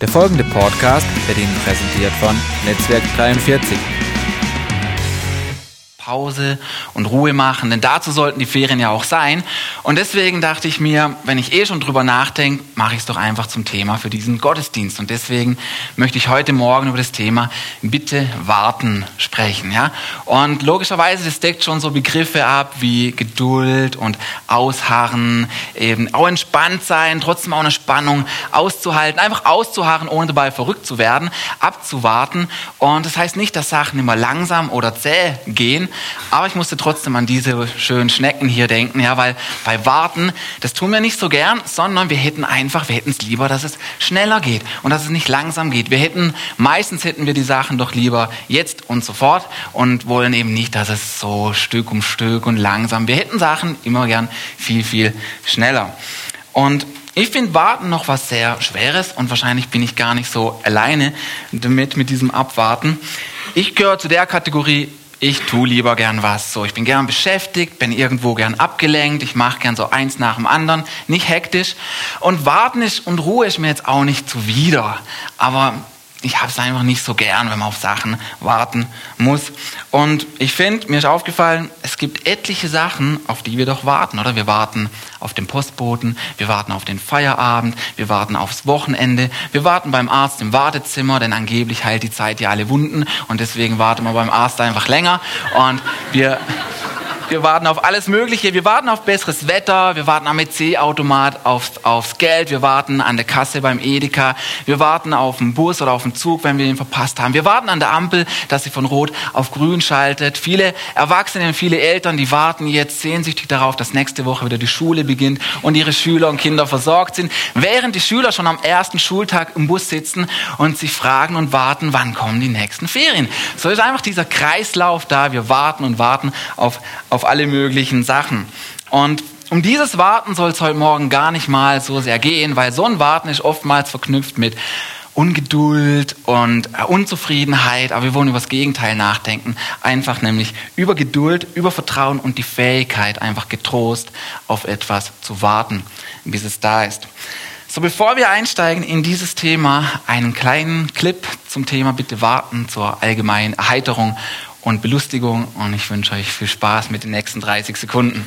Der folgende Podcast wird Ihnen präsentiert von Netzwerk 43. Pause und Ruhe machen, denn dazu sollten die Ferien ja auch sein. Und deswegen dachte ich mir, wenn ich eh schon drüber nachdenke, mache ich es doch einfach zum Thema für diesen Gottesdienst. Und deswegen möchte ich heute Morgen über das Thema Bitte warten sprechen. Ja? Und logischerweise, das deckt schon so Begriffe ab wie Geduld und Ausharren, eben auch entspannt sein, trotzdem auch eine Spannung auszuhalten, einfach auszuharren, ohne dabei verrückt zu werden, abzuwarten. Und das heißt nicht, dass Sachen immer langsam oder zäh gehen, aber ich musste trotzdem an diese schönen Schnecken hier denken, ja, weil bei Warten, das tun wir nicht so gern, sondern wir hätten einfach, wir hätten es lieber, dass es schneller geht und dass es nicht langsam geht. Wir hätten, meistens hätten wir die Sachen doch lieber jetzt und sofort und wollen eben nicht, dass es so Stück um Stück und langsam. Wir hätten Sachen immer gern viel, viel schneller. Und ich finde Warten noch was sehr Schweres und wahrscheinlich bin ich gar nicht so alleine damit, mit diesem Abwarten. Ich gehöre zu der Kategorie, ich tue lieber gern was. So, ich bin gern beschäftigt, bin irgendwo gern abgelenkt, ich mache gern so eins nach dem anderen, nicht hektisch. Und warten ist und Ruhe ist mir jetzt auch nicht zuwider. Aber ich habe es einfach nicht so gern, wenn man auf Sachen warten muss. Und ich finde, mir ist aufgefallen, es gibt etliche Sachen, auf die wir doch warten, oder? Wir warten auf den Postboten, wir warten auf den Feierabend, wir warten aufs Wochenende, wir warten beim Arzt im Wartezimmer, denn angeblich heilt die Zeit ja alle Wunden und deswegen warten wir beim Arzt einfach länger und wir wir warten auf alles Mögliche. Wir warten auf besseres Wetter. Wir warten am EC-Automat aufs, aufs Geld. Wir warten an der Kasse beim Edeka. Wir warten auf den Bus oder auf den Zug, wenn wir ihn verpasst haben. Wir warten an der Ampel, dass sie von Rot auf Grün schaltet. Viele Erwachsene und viele Eltern, die warten jetzt sehnsüchtig darauf, dass nächste Woche wieder die Schule beginnt und ihre Schüler und Kinder versorgt sind, während die Schüler schon am ersten Schultag im Bus sitzen und sich fragen und warten, wann kommen die nächsten Ferien. So ist einfach dieser Kreislauf da. Wir warten und warten auf, auf auf alle möglichen Sachen. Und um dieses Warten soll es heute Morgen gar nicht mal so sehr gehen, weil so ein Warten ist oftmals verknüpft mit Ungeduld und äh, Unzufriedenheit, aber wir wollen über das Gegenteil nachdenken. Einfach nämlich über Geduld, über Vertrauen und die Fähigkeit, einfach getrost auf etwas zu warten, bis es da ist. So, bevor wir einsteigen in dieses Thema, einen kleinen Clip zum Thema Bitte warten, zur allgemeinen Erheiterung und Belustigung und ich wünsche euch viel Spaß mit den nächsten 30 Sekunden.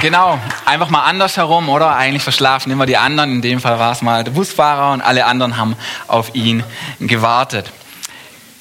Genau, einfach mal anders herum, oder? Eigentlich verschlafen immer die anderen. In dem Fall war es mal der Busfahrer und alle anderen haben auf ihn gewartet.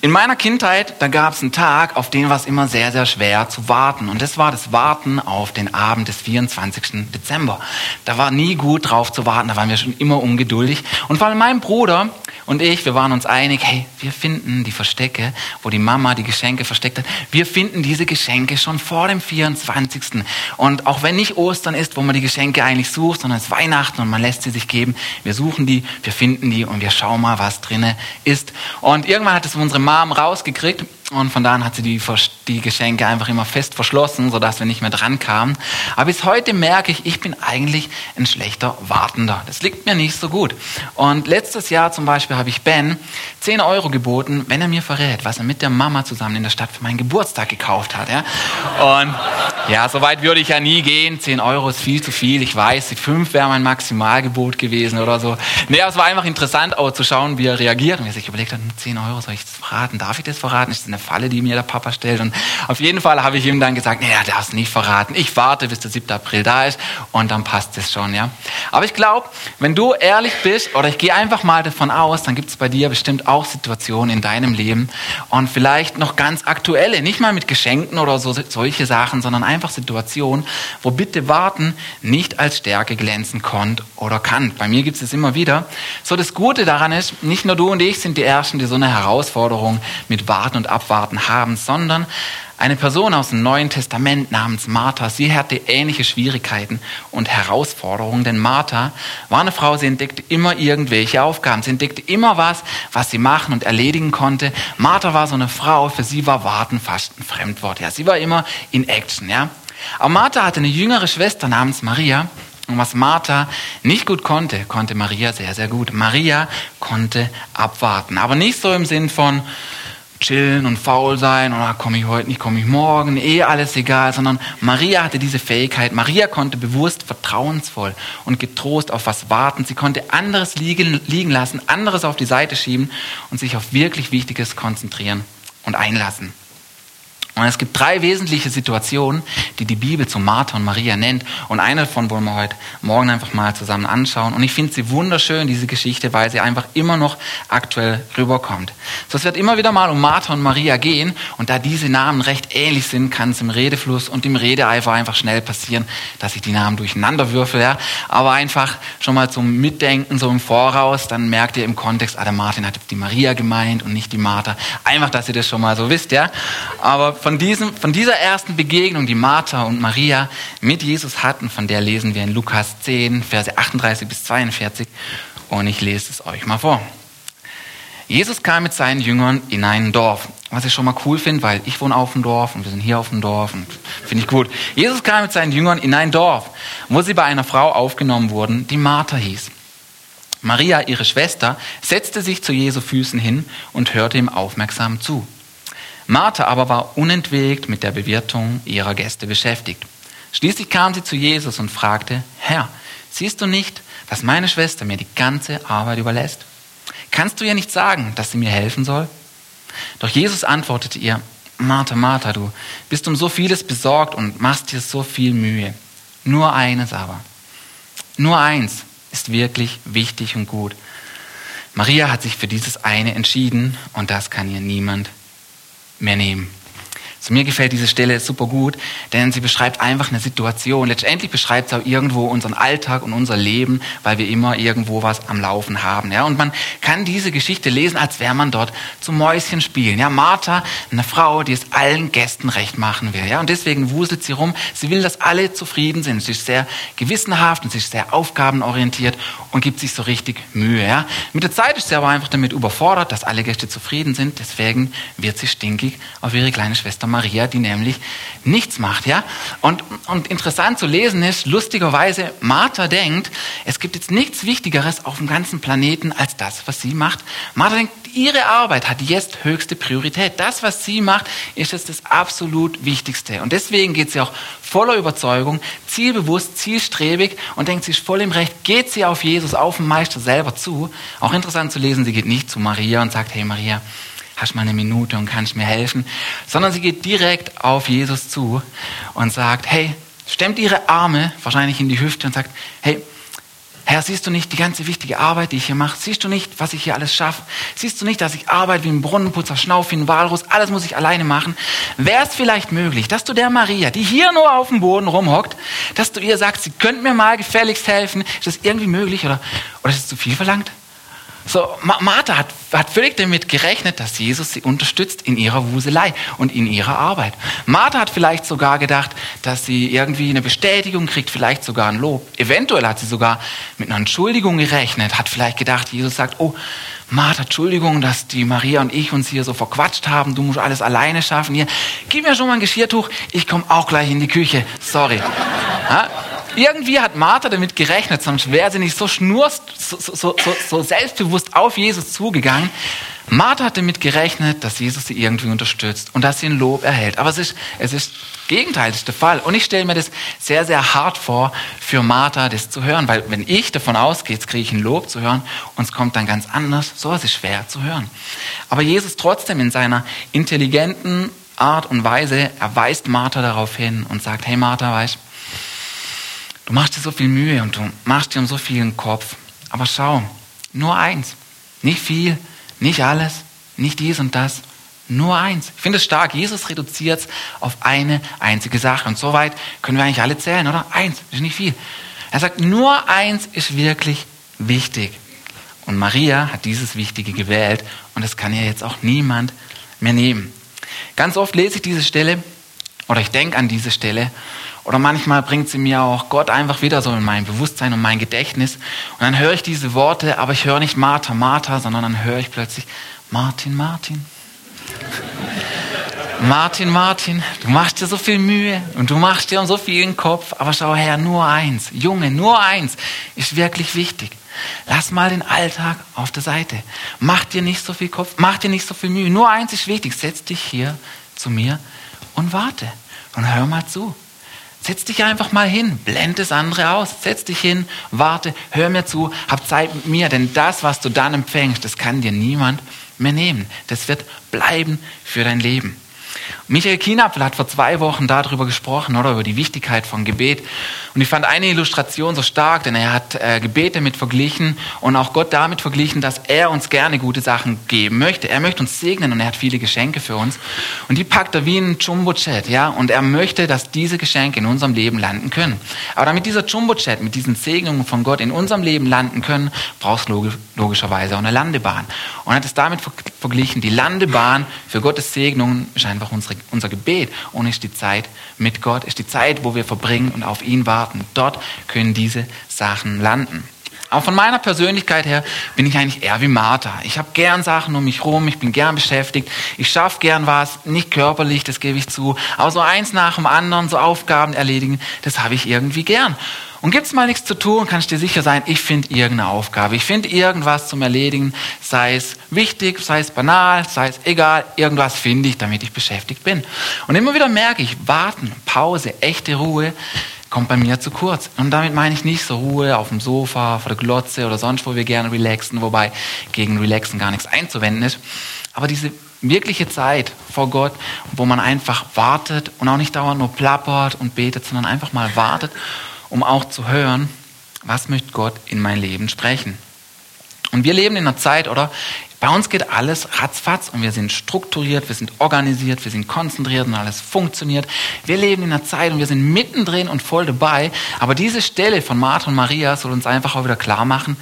In meiner Kindheit, da gab es einen Tag, auf den war es immer sehr, sehr schwer zu warten. Und das war das Warten auf den Abend des 24. Dezember. Da war nie gut drauf zu warten, da waren wir schon immer ungeduldig. Und vor allem mein Bruder, und ich, wir waren uns einig, hey, wir finden die Verstecke, wo die Mama die Geschenke versteckt hat, wir finden diese Geschenke schon vor dem 24. Und auch wenn nicht Ostern ist, wo man die Geschenke eigentlich sucht, sondern es ist Weihnachten und man lässt sie sich geben, wir suchen die, wir finden die und wir schauen mal, was drinne ist. Und irgendwann hat es unsere Mom rausgekriegt und von da an hat sie die, die Geschenke einfach immer fest verschlossen, sodass wir nicht mehr dran kamen. Aber bis heute merke ich, ich bin eigentlich ein schlechter Wartender. Das liegt mir nicht so gut. Und letztes Jahr zum Beispiel habe ich Ben 10 Euro geboten, wenn er mir verrät, was er mit der Mama zusammen in der Stadt für meinen Geburtstag gekauft hat. Ja? Und ja, so weit würde ich ja nie gehen. 10 Euro ist viel zu viel. Ich weiß, die 5 wäre mein Maximalgebot gewesen oder so. Nee, aber es war einfach interessant auch zu schauen, wie er reagiert. Und wie er sich überlegt hat, 10 Euro, soll ich das verraten? Darf ich das verraten? Ist das eine Falle, die mir der Papa stellt. Und auf jeden Fall habe ich ihm dann gesagt, nee, er darf es nicht verraten. Ich warte, bis der 7. April da ist und dann passt es schon, ja. Aber ich glaube, wenn du ehrlich bist, oder ich gehe einfach mal davon aus, dann gibt es bei dir bestimmt auch Situationen in deinem Leben und vielleicht noch ganz aktuelle, nicht mal mit Geschenken oder so, solche Sachen, sondern einfach Situationen, wo bitte warten nicht als Stärke glänzen konnte oder kann. Bei mir gibt es immer wieder. So, das Gute daran ist, nicht nur du und ich sind die Ersten, die so eine Herausforderung mit Warten und Abwarten Abwarten haben, sondern eine Person aus dem Neuen Testament namens Martha, sie hatte ähnliche Schwierigkeiten und Herausforderungen, denn Martha war eine Frau, sie entdeckte immer irgendwelche Aufgaben, sie entdeckte immer was, was sie machen und erledigen konnte. Martha war so eine Frau, für sie war Warten fast ein Fremdwort, ja, sie war immer in Action, ja. Aber Martha hatte eine jüngere Schwester namens Maria und was Martha nicht gut konnte, konnte Maria sehr, sehr gut. Maria konnte abwarten, aber nicht so im Sinn von, chillen und faul sein oder komme ich heute nicht, komme ich morgen, eh alles egal, sondern Maria hatte diese Fähigkeit. Maria konnte bewusst, vertrauensvoll und getrost auf was warten. Sie konnte anderes liegen, liegen lassen, anderes auf die Seite schieben und sich auf wirklich Wichtiges konzentrieren und einlassen. Und es gibt drei wesentliche Situationen, die die Bibel zu Martha und Maria nennt. Und eine davon wollen wir heute Morgen einfach mal zusammen anschauen. Und ich finde sie wunderschön, diese Geschichte, weil sie einfach immer noch aktuell rüberkommt. So, es wird immer wieder mal um Martha und Maria gehen. Und da diese Namen recht ähnlich sind, kann es im Redefluss und im Redeeifer einfach schnell passieren, dass ich die Namen durcheinander würfel. Ja. Aber einfach schon mal zum Mitdenken, so im Voraus, dann merkt ihr im Kontext, ah, der Martin hat die Maria gemeint und nicht die Martha. Einfach, dass ihr das schon mal so wisst. ja. Aber von, diesem, von dieser ersten Begegnung, die Martha und Maria mit Jesus hatten, von der lesen wir in Lukas 10, Verse 38 bis 42. Und ich lese es euch mal vor. Jesus kam mit seinen Jüngern in ein Dorf, was ich schon mal cool finde, weil ich wohne auf dem Dorf und wir sind hier auf dem Dorf und finde ich gut. Jesus kam mit seinen Jüngern in ein Dorf, wo sie bei einer Frau aufgenommen wurden, die Martha hieß. Maria, ihre Schwester, setzte sich zu Jesu Füßen hin und hörte ihm aufmerksam zu. Martha aber war unentwegt mit der Bewirtung ihrer Gäste beschäftigt. Schließlich kam sie zu Jesus und fragte, Herr, siehst du nicht, dass meine Schwester mir die ganze Arbeit überlässt? Kannst du ihr nicht sagen, dass sie mir helfen soll? Doch Jesus antwortete ihr, Martha, Martha, du bist um so vieles besorgt und machst dir so viel Mühe. Nur eines aber. Nur eins ist wirklich wichtig und gut. Maria hat sich für dieses eine entschieden und das kann ihr niemand mehr nehmen. So, mir gefällt diese Stelle super gut, denn sie beschreibt einfach eine Situation. Letztendlich beschreibt sie auch irgendwo unseren Alltag und unser Leben, weil wir immer irgendwo was am Laufen haben. Ja? Und man kann diese Geschichte lesen, als wäre man dort zum Mäuschen spielen. Ja? Martha, eine Frau, die es allen Gästen recht machen will. Ja? Und deswegen wuselt sie rum. Sie will, dass alle zufrieden sind. Sie ist sehr gewissenhaft und sie ist sehr aufgabenorientiert und gibt sich so richtig Mühe. Ja? Mit der Zeit ist sie aber einfach damit überfordert, dass alle Gäste zufrieden sind. Deswegen wird sie stinkig auf ihre kleine Schwester Maria, die nämlich nichts macht, ja. Und, und interessant zu lesen ist, lustigerweise, Martha denkt, es gibt jetzt nichts Wichtigeres auf dem ganzen Planeten als das, was sie macht. Martha denkt, ihre Arbeit hat jetzt höchste Priorität. Das, was sie macht, ist jetzt das absolut Wichtigste. Und deswegen geht sie auch voller Überzeugung, zielbewusst, zielstrebig und denkt, sie ist voll im Recht, geht sie auf Jesus, auf den Meister selber zu. Auch interessant zu lesen, sie geht nicht zu Maria und sagt, hey Maria, hast mal eine Minute und kannst mir helfen, sondern sie geht direkt auf Jesus zu und sagt, hey, stemmt ihre Arme wahrscheinlich in die Hüfte und sagt, hey, Herr, siehst du nicht die ganze wichtige Arbeit, die ich hier mache? Siehst du nicht, was ich hier alles schaffe? Siehst du nicht, dass ich arbeite wie ein Brunnenputzer, Schnauf wie ein Walrus? Alles muss ich alleine machen. Wäre es vielleicht möglich, dass du der Maria, die hier nur auf dem Boden rumhockt, dass du ihr sagst, sie könnte mir mal gefälligst helfen? Ist das irgendwie möglich oder, oder ist es zu viel verlangt? So, Martha hat, hat völlig damit gerechnet, dass Jesus sie unterstützt in ihrer Wuselei und in ihrer Arbeit. Martha hat vielleicht sogar gedacht, dass sie irgendwie eine Bestätigung kriegt, vielleicht sogar ein Lob. Eventuell hat sie sogar mit einer Entschuldigung gerechnet, hat vielleicht gedacht, Jesus sagt, oh, Martha, Entschuldigung, dass die Maria und ich uns hier so verquatscht haben, du musst alles alleine schaffen. Hier, gib mir schon mal ein Geschirrtuch, ich komme auch gleich in die Küche. Sorry. Irgendwie hat Martha damit gerechnet, sonst wäre sie nicht so schnurst, so, so, so, so selbstbewusst auf Jesus zugegangen. Martha hat damit gerechnet, dass Jesus sie irgendwie unterstützt und dass sie ein Lob erhält. Aber es ist, es ist gegenteilig der Fall. Und ich stelle mir das sehr, sehr hart vor, für Martha das zu hören, weil wenn ich davon ausgehe, jetzt kriege ich ein Lob zu hören und es kommt dann ganz anders, so ist es schwer zu hören. Aber Jesus trotzdem in seiner intelligenten Art und Weise erweist Martha darauf hin und sagt, hey Martha, weißt du, Du machst dir so viel Mühe und du machst dir um so viel Kopf. Aber schau, nur eins. Nicht viel, nicht alles, nicht dies und das. Nur eins. Ich finde es stark. Jesus reduziert es auf eine einzige Sache. Und soweit können wir eigentlich alle zählen, oder? Eins ist nicht viel. Er sagt, nur eins ist wirklich wichtig. Und Maria hat dieses Wichtige gewählt und das kann ihr jetzt auch niemand mehr nehmen. Ganz oft lese ich diese Stelle oder ich denke an diese Stelle oder manchmal bringt sie mir auch Gott einfach wieder so in mein Bewusstsein und mein Gedächtnis. Und dann höre ich diese Worte, aber ich höre nicht Martha, Martha, sondern dann höre ich plötzlich Martin, Martin. Martin, Martin, du machst dir so viel Mühe und du machst dir so viel den Kopf, aber schau her, nur eins, Junge, nur eins ist wirklich wichtig. Lass mal den Alltag auf der Seite. Mach dir nicht so viel Kopf, mach dir nicht so viel Mühe. Nur eins ist wichtig, setz dich hier zu mir und warte und hör mal zu. Setz dich einfach mal hin, blend das andere aus, setz dich hin, warte, hör mir zu, hab Zeit mit mir, denn das, was du dann empfängst, das kann dir niemand mehr nehmen. Das wird bleiben für dein Leben. Michael Kienapfel hat vor zwei Wochen darüber gesprochen, oder über die Wichtigkeit von Gebet. Und ich fand eine Illustration so stark, denn er hat äh, Gebete mit verglichen und auch Gott damit verglichen, dass er uns gerne gute Sachen geben möchte. Er möchte uns segnen und er hat viele Geschenke für uns. Und die packt er wie ein Jumbo-Chat, ja. Und er möchte, dass diese Geschenke in unserem Leben landen können. Aber damit dieser Jumbo-Chat mit diesen Segnungen von Gott in unserem Leben landen können, brauchst du logischerweise auch eine Landebahn. Und er hat es damit verglichen, die Landebahn für Gottes Segnungen ist einfach unsere unser Gebet und ist die Zeit mit Gott, ist die Zeit, wo wir verbringen und auf ihn warten. Dort können diese Sachen landen. Aber von meiner Persönlichkeit her bin ich eigentlich eher wie Martha. Ich habe gern Sachen um mich rum, ich bin gern beschäftigt, ich schaffe gern was, nicht körperlich, das gebe ich zu, aber so eins nach dem anderen, so Aufgaben erledigen, das habe ich irgendwie gern. Und gibt es mal nichts zu tun, kannst dir sicher sein, ich finde irgendeine Aufgabe. Ich finde irgendwas zum Erledigen, sei es wichtig, sei es banal, sei es egal, irgendwas finde ich, damit ich beschäftigt bin. Und immer wieder merke ich, warten, Pause, echte Ruhe, kommt bei mir zu kurz. Und damit meine ich nicht so Ruhe auf dem Sofa, vor der Glotze oder sonst, wo wir gerne relaxen, wobei gegen Relaxen gar nichts einzuwenden ist. Aber diese wirkliche Zeit vor Gott, wo man einfach wartet und auch nicht dauernd nur plappert und betet, sondern einfach mal wartet um auch zu hören, was möchte Gott in mein Leben sprechen. Und wir leben in einer Zeit, oder? Bei uns geht alles ratzfatz und wir sind strukturiert, wir sind organisiert, wir sind konzentriert und alles funktioniert. Wir leben in einer Zeit und wir sind mittendrin und voll dabei. Aber diese Stelle von Martha und Maria soll uns einfach auch wieder klar machen,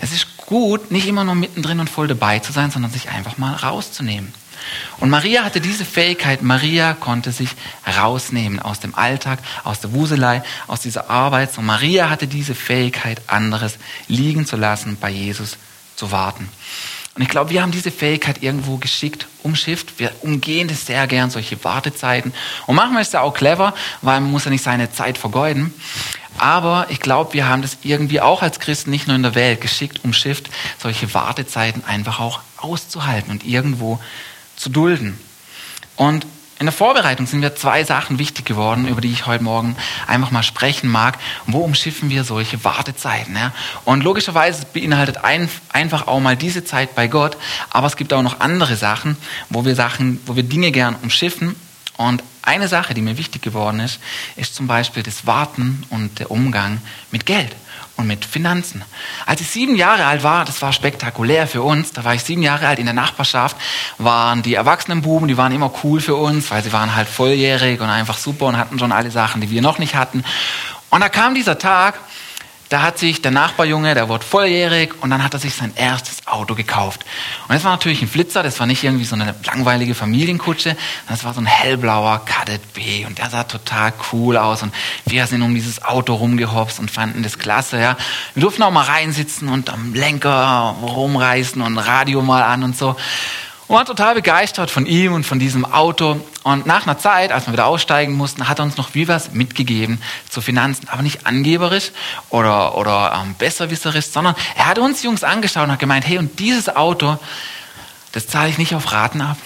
es ist gut, nicht immer nur mittendrin und voll dabei zu sein, sondern sich einfach mal rauszunehmen. Und Maria hatte diese Fähigkeit. Maria konnte sich rausnehmen aus dem Alltag, aus der Wuselei, aus dieser Arbeit. Und Maria hatte diese Fähigkeit, anderes liegen zu lassen, bei Jesus zu warten. Und ich glaube, wir haben diese Fähigkeit irgendwo geschickt umschifft. Wir umgehen das sehr gern, solche Wartezeiten. Und manchmal ist es auch clever, weil man muss ja nicht seine Zeit vergeuden. Aber ich glaube, wir haben das irgendwie auch als Christen nicht nur in der Welt geschickt umschifft, solche Wartezeiten einfach auch auszuhalten und irgendwo zu dulden. Und in der Vorbereitung sind mir zwei Sachen wichtig geworden, über die ich heute Morgen einfach mal sprechen mag. Wo umschiffen wir solche Wartezeiten? Ja? Und logischerweise beinhaltet ein, einfach auch mal diese Zeit bei Gott, aber es gibt auch noch andere Sachen, wo wir Sachen, wo wir Dinge gern umschiffen. Und eine Sache, die mir wichtig geworden ist, ist zum Beispiel das Warten und der Umgang mit Geld und mit Finanzen. Als ich sieben Jahre alt war, das war spektakulär für uns, da war ich sieben Jahre alt in der Nachbarschaft, waren die Erwachsenenbuben, die waren immer cool für uns, weil sie waren halt volljährig und einfach super und hatten schon alle Sachen, die wir noch nicht hatten. Und da kam dieser Tag, da hat sich der Nachbarjunge, der wurde volljährig und dann hat er sich sein erstes Auto gekauft. Und das war natürlich ein Flitzer, das war nicht irgendwie so eine langweilige Familienkutsche, das war so ein hellblauer Kadett B und der sah total cool aus und wir sind um dieses Auto rumgehopst und fanden das klasse, ja. Wir durften auch mal reinsitzen und am Lenker rumreißen und Radio mal an und so und waren total begeistert von ihm und von diesem Auto. Und nach einer Zeit, als wir wieder aussteigen mussten, hat er uns noch wie was mitgegeben zu Finanzen, aber nicht angeberisch oder, oder ähm, besserwisserisch, sondern er hat uns Jungs angeschaut und hat gemeint, hey, und dieses Auto, das zahle ich nicht auf Raten ab.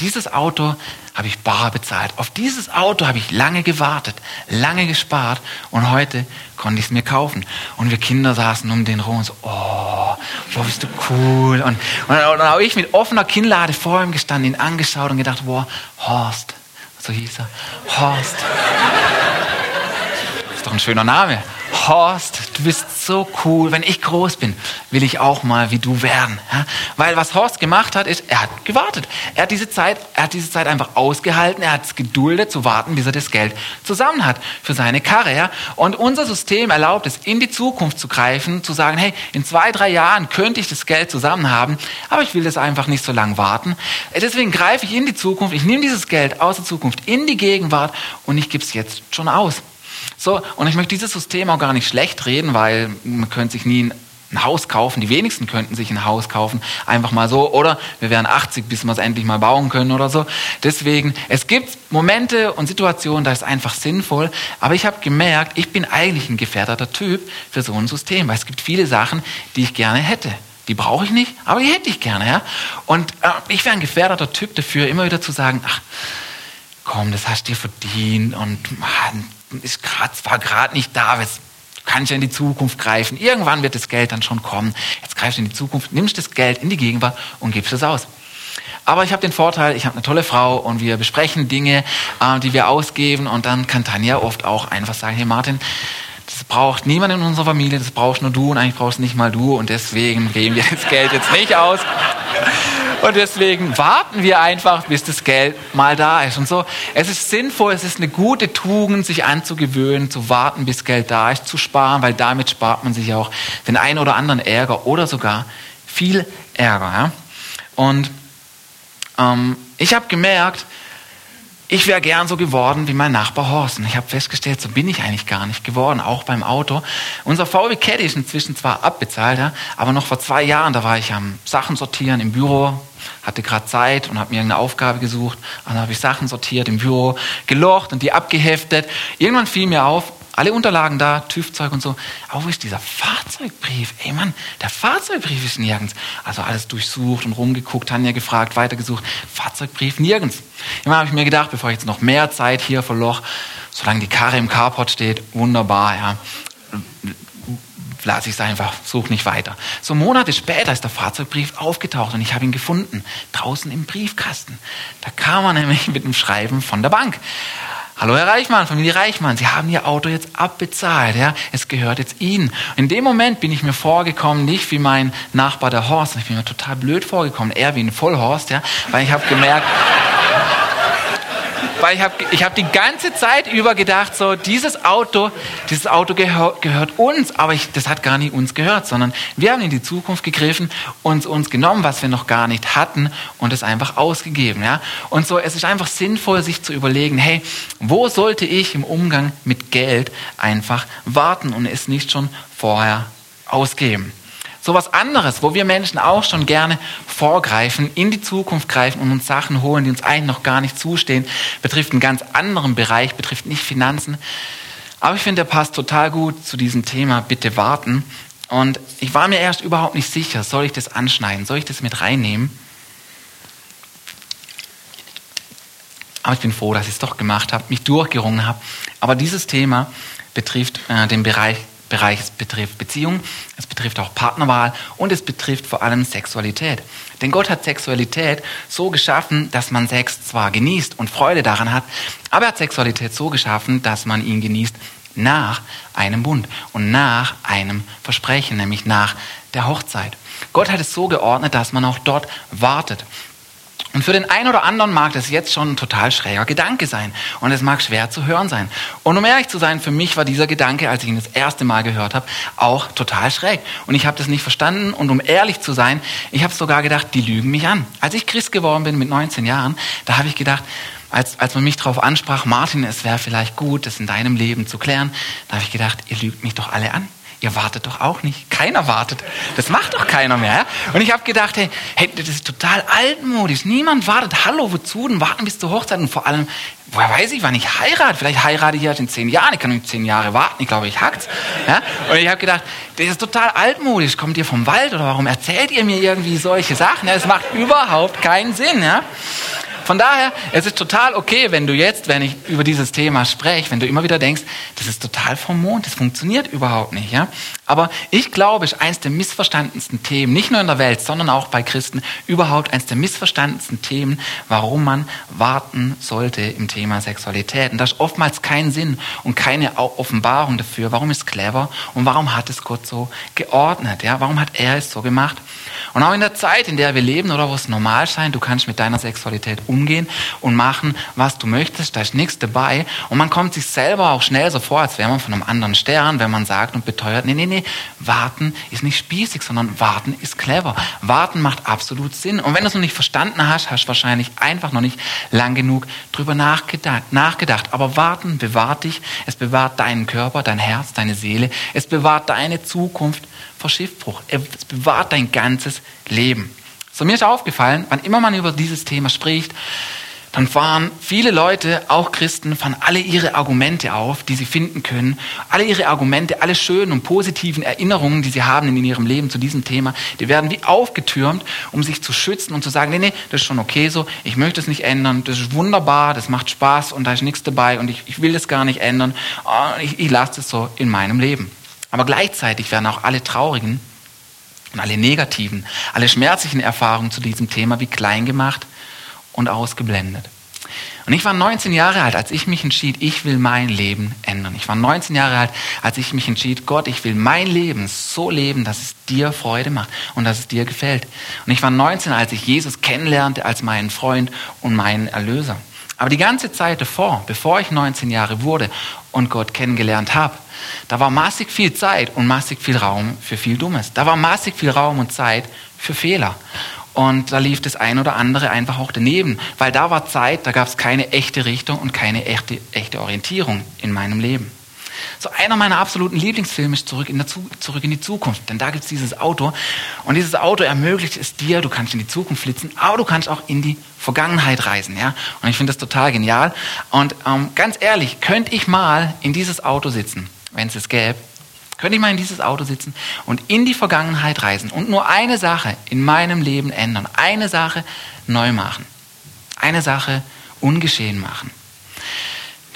Dieses Auto habe ich bar bezahlt. Auf dieses Auto habe ich lange gewartet, lange gespart und heute konnte ich es mir kaufen. Und wir Kinder saßen um den rum und so, oh, boah, bist du cool. Und, und, und dann habe ich mit offener Kinnlade vor ihm gestanden, ihn angeschaut und gedacht, boah, Horst, so hieß er, Horst. Das ist doch ein schöner Name. Horst, du bist so cool. Wenn ich groß bin, will ich auch mal wie du werden. Ja? Weil was Horst gemacht hat, ist, er hat gewartet. Er hat diese Zeit, er hat diese Zeit einfach ausgehalten. Er hat es geduldet zu warten, bis er das Geld zusammen hat für seine Karre. Ja? Und unser System erlaubt es, in die Zukunft zu greifen, zu sagen, hey, in zwei, drei Jahren könnte ich das Geld zusammen haben, aber ich will das einfach nicht so lange warten. Deswegen greife ich in die Zukunft. Ich nehme dieses Geld aus der Zukunft in die Gegenwart und ich gebe es jetzt schon aus. So, und ich möchte dieses System auch gar nicht schlecht reden, weil man könnte sich nie ein Haus kaufen. Die wenigsten könnten sich ein Haus kaufen, einfach mal so. Oder wir wären 80, bis wir es endlich mal bauen können oder so. Deswegen, es gibt Momente und Situationen, da ist einfach sinnvoll. Aber ich habe gemerkt, ich bin eigentlich ein gefährdeter Typ für so ein System, weil es gibt viele Sachen, die ich gerne hätte. Die brauche ich nicht, aber die hätte ich gerne. Ja? Und äh, ich wäre ein gefährdeter Typ dafür, immer wieder zu sagen, ach, komm, das hast du dir verdient und man, ist grad, war gerade nicht da, jetzt kannst du in die Zukunft greifen. Irgendwann wird das Geld dann schon kommen. Jetzt greifst du in die Zukunft, nimmst das Geld in die Gegenwart und gibst es aus. Aber ich habe den Vorteil, ich habe eine tolle Frau und wir besprechen Dinge, äh, die wir ausgeben und dann kann Tanja oft auch einfach sagen, hey Martin, das braucht niemand in unserer Familie, das brauchst nur du und eigentlich brauchst nicht mal du und deswegen geben wir das Geld jetzt nicht aus. Und deswegen warten wir einfach, bis das Geld mal da ist. Und so, es ist sinnvoll, es ist eine gute Tugend, sich anzugewöhnen, zu warten, bis Geld da ist, zu sparen, weil damit spart man sich auch den einen oder anderen Ärger oder sogar viel Ärger. Ja? Und ähm, ich habe gemerkt, ich wäre gern so geworden wie mein Nachbar Horst. Und ich habe festgestellt, so bin ich eigentlich gar nicht geworden, auch beim Auto. Unser VW Caddy ist inzwischen zwar abbezahlt, ja, aber noch vor zwei Jahren, da war ich am Sachen sortieren im Büro, hatte gerade Zeit und habe mir eine Aufgabe gesucht. Dann habe ich Sachen sortiert im Büro, gelocht und die abgeheftet. Irgendwann fiel mir auf, alle Unterlagen da, TÜV-Zeug und so. Aber wo ist dieser Fahrzeugbrief? Ey Mann, der Fahrzeugbrief ist nirgends. Also alles durchsucht und rumgeguckt, Tanja gefragt, weitergesucht. Fahrzeugbrief nirgends. Immer habe ich mir gedacht, bevor ich jetzt noch mehr Zeit hier verloch, solange die Karre im Carport steht, wunderbar, ja. Lass ich es einfach, such nicht weiter. So Monate später ist der Fahrzeugbrief aufgetaucht und ich habe ihn gefunden, draußen im Briefkasten. Da kam er nämlich mit dem Schreiben von der Bank. Hallo Herr Reichmann, Familie Reichmann, Sie haben Ihr Auto jetzt abbezahlt, ja? es gehört jetzt Ihnen. In dem Moment bin ich mir vorgekommen, nicht wie mein Nachbar der Horst, ich bin mir total blöd vorgekommen, eher wie ein Vollhorst, ja? weil ich habe gemerkt, weil ich habe ich hab die ganze Zeit über gedacht, so dieses Auto, dieses Auto gehör, gehört uns, aber ich, das hat gar nicht uns gehört, sondern wir haben in die Zukunft gegriffen, uns uns genommen, was wir noch gar nicht hatten und es einfach ausgegeben, ja. Und so, es ist einfach sinnvoll, sich zu überlegen, hey, wo sollte ich im Umgang mit Geld einfach warten und es nicht schon vorher ausgeben? So was anderes, wo wir Menschen auch schon gerne vorgreifen, in die Zukunft greifen und uns Sachen holen, die uns eigentlich noch gar nicht zustehen, betrifft einen ganz anderen Bereich, betrifft nicht Finanzen. Aber ich finde, der passt total gut zu diesem Thema, bitte warten. Und ich war mir erst überhaupt nicht sicher, soll ich das anschneiden, soll ich das mit reinnehmen? Aber ich bin froh, dass ich es doch gemacht habe, mich durchgerungen habe. Aber dieses Thema betrifft äh, den Bereich Bereich. Es betrifft Beziehung, es betrifft auch Partnerwahl und es betrifft vor allem Sexualität. Denn Gott hat Sexualität so geschaffen, dass man Sex zwar genießt und Freude daran hat, aber er hat Sexualität so geschaffen, dass man ihn genießt nach einem Bund und nach einem Versprechen, nämlich nach der Hochzeit. Gott hat es so geordnet, dass man auch dort wartet. Und für den einen oder anderen mag das jetzt schon ein total schräger Gedanke sein. Und es mag schwer zu hören sein. Und um ehrlich zu sein, für mich war dieser Gedanke, als ich ihn das erste Mal gehört habe, auch total schräg. Und ich habe das nicht verstanden. Und um ehrlich zu sein, ich habe sogar gedacht, die lügen mich an. Als ich Christ geworden bin mit 19 Jahren, da habe ich gedacht, als, als man mich darauf ansprach, Martin, es wäre vielleicht gut, das in deinem Leben zu klären, da habe ich gedacht, ihr lügt mich doch alle an. Ihr wartet doch auch nicht. Keiner wartet. Das macht doch keiner mehr. Ja? Und ich habe gedacht, hey, hey, das ist total altmodisch. Niemand wartet. Hallo, wozu denn warten bis zur Hochzeit? Und vor allem, woher weiß ich, wann ich heirate? Vielleicht heirate ich erst in zehn Jahren. Ich kann nicht zehn Jahre warten. Ich glaube, ich hackt's. Ja? Und ich habe gedacht, das ist total altmodisch. Kommt ihr vom Wald oder warum erzählt ihr mir irgendwie solche Sachen? Ja, das macht überhaupt keinen Sinn. Ja? Von daher, es ist total okay, wenn du jetzt, wenn ich über dieses Thema spreche, wenn du immer wieder denkst, das ist total vom Mond, das funktioniert überhaupt nicht. Ja? Aber ich glaube, es ist eines der missverstandensten Themen, nicht nur in der Welt, sondern auch bei Christen, überhaupt eines der missverstandensten Themen, warum man warten sollte im Thema Sexualität. Und da ist oftmals kein Sinn und keine Offenbarung dafür, warum ist clever und warum hat es Gott so geordnet. Ja? Warum hat er es so gemacht? Und auch in der Zeit, in der wir leben oder wo es normal scheint, du kannst mit deiner Sexualität umgehen und machen, was du möchtest, da ist nichts dabei. Und man kommt sich selber auch schnell so vor, als wäre man von einem anderen Stern, wenn man sagt und beteuert, nee, nee, nee, warten ist nicht spießig, sondern warten ist clever. Warten macht absolut Sinn. Und wenn du es noch nicht verstanden hast, hast du wahrscheinlich einfach noch nicht lang genug drüber nachgedacht, nachgedacht. Aber warten bewahrt dich. Es bewahrt deinen Körper, dein Herz, deine Seele. Es bewahrt deine Zukunft vor Schiffbruch. Es bewahrt dein ganzes Leben. So mir ist aufgefallen, wann immer man über dieses Thema spricht, dann fahren viele Leute, auch Christen, fahren alle ihre Argumente auf, die sie finden können. Alle ihre Argumente, alle schönen und positiven Erinnerungen, die sie haben in ihrem Leben zu diesem Thema, die werden wie aufgetürmt, um sich zu schützen und zu sagen, nee, nee, das ist schon okay so, ich möchte es nicht ändern, das ist wunderbar, das macht Spaß und da ist nichts dabei und ich, ich will das gar nicht ändern, ah, ich, ich lasse es so in meinem Leben. Aber gleichzeitig werden auch alle traurigen und alle negativen, alle schmerzlichen Erfahrungen zu diesem Thema wie klein gemacht und ausgeblendet. Und ich war 19 Jahre alt, als ich mich entschied, ich will mein Leben ändern. Ich war 19 Jahre alt, als ich mich entschied, Gott, ich will mein Leben so leben, dass es dir Freude macht und dass es dir gefällt. Und ich war 19, als ich Jesus kennenlernte als meinen Freund und meinen Erlöser. Aber die ganze Zeit davor, bevor ich 19 Jahre wurde und Gott kennengelernt habe, da war massig viel Zeit und massig viel Raum für viel Dummes. Da war massig viel Raum und Zeit für Fehler. Und da lief das ein oder andere einfach auch daneben, weil da war Zeit, da gab es keine echte Richtung und keine echte, echte Orientierung in meinem Leben. So einer meiner absoluten Lieblingsfilme ist Zurück in, Zurück in die Zukunft. Denn da gibt es dieses Auto. Und dieses Auto ermöglicht es dir, du kannst in die Zukunft flitzen, aber du kannst auch in die Vergangenheit reisen. Ja? Und ich finde das total genial. Und ähm, ganz ehrlich, könnte ich mal in dieses Auto sitzen, wenn es es gäbe, könnte ich mal in dieses Auto sitzen und in die Vergangenheit reisen und nur eine Sache in meinem Leben ändern, eine Sache neu machen, eine Sache ungeschehen machen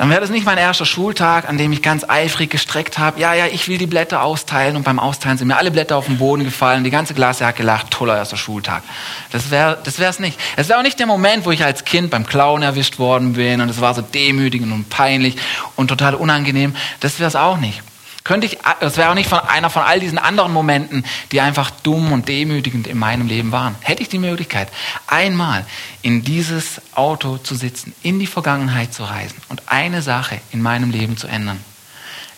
dann wäre das nicht mein erster Schultag, an dem ich ganz eifrig gestreckt habe. Ja, ja, ich will die Blätter austeilen und beim Austeilen sind mir alle Blätter auf den Boden gefallen. Die ganze hat gelacht. Toller erster Schultag. Das wäre das wär's nicht. Es wäre auch nicht der Moment, wo ich als Kind beim Clown erwischt worden bin und es war so demütigend und peinlich und total unangenehm. Das wäre es auch nicht. Könnte ich, das wäre auch nicht von einer von all diesen anderen Momenten, die einfach dumm und demütigend in meinem Leben waren. Hätte ich die Möglichkeit, einmal in dieses Auto zu sitzen, in die Vergangenheit zu reisen und eine Sache in meinem Leben zu ändern,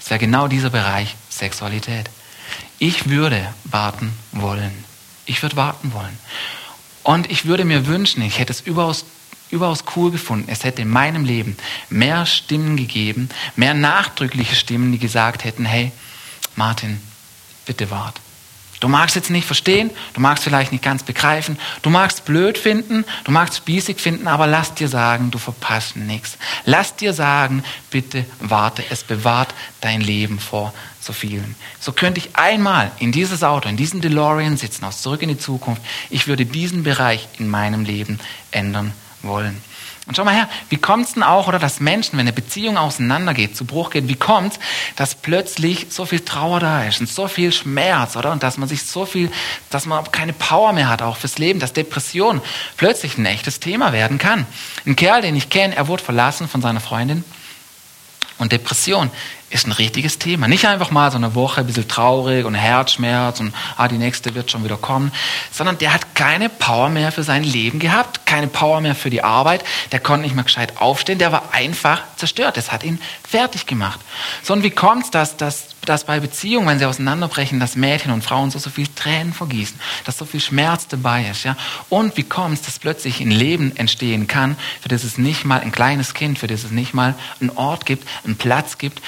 es wäre genau dieser Bereich Sexualität. Ich würde warten wollen. Ich würde warten wollen. Und ich würde mir wünschen, ich hätte es überaus überaus cool gefunden. Es hätte in meinem Leben mehr Stimmen gegeben, mehr nachdrückliche Stimmen, die gesagt hätten, hey, Martin, bitte wart. Du magst jetzt nicht verstehen, du magst vielleicht nicht ganz begreifen, du magst blöd finden, du magst spießig finden, aber lass dir sagen, du verpasst nichts. Lass dir sagen, bitte warte, es bewahrt dein Leben vor so vielen. So könnte ich einmal in dieses Auto, in diesen DeLorean sitzen, aus Zurück in die Zukunft. Ich würde diesen Bereich in meinem Leben ändern wollen. Und schau mal her, wie kommt es denn auch, oder dass Menschen, wenn eine Beziehung auseinandergeht, zu Bruch geht, wie kommt es, dass plötzlich so viel Trauer da ist und so viel Schmerz, oder? Und dass man sich so viel, dass man keine Power mehr hat, auch fürs Leben, dass Depression plötzlich ein echtes Thema werden kann. Ein Kerl, den ich kenne, er wurde verlassen von seiner Freundin. Und Depression ist ein richtiges Thema. Nicht einfach mal so eine Woche ein bisschen traurig und Herzschmerz und ah, die nächste wird schon wieder kommen, sondern der hat keine Power mehr für sein Leben gehabt, keine Power mehr für die Arbeit, der konnte nicht mehr gescheit aufstehen, der war einfach zerstört. Das hat ihn fertig gemacht. So, und wie kommt es, dass, dass, dass bei Beziehungen, wenn sie auseinanderbrechen, dass Mädchen und Frauen so, so viel Tränen vergießen, dass so viel Schmerz dabei ist, ja? Und wie kommt es, dass plötzlich ein Leben entstehen kann, für das es nicht mal ein kleines Kind, für das es nicht mal einen Ort gibt, einen Platz gibt,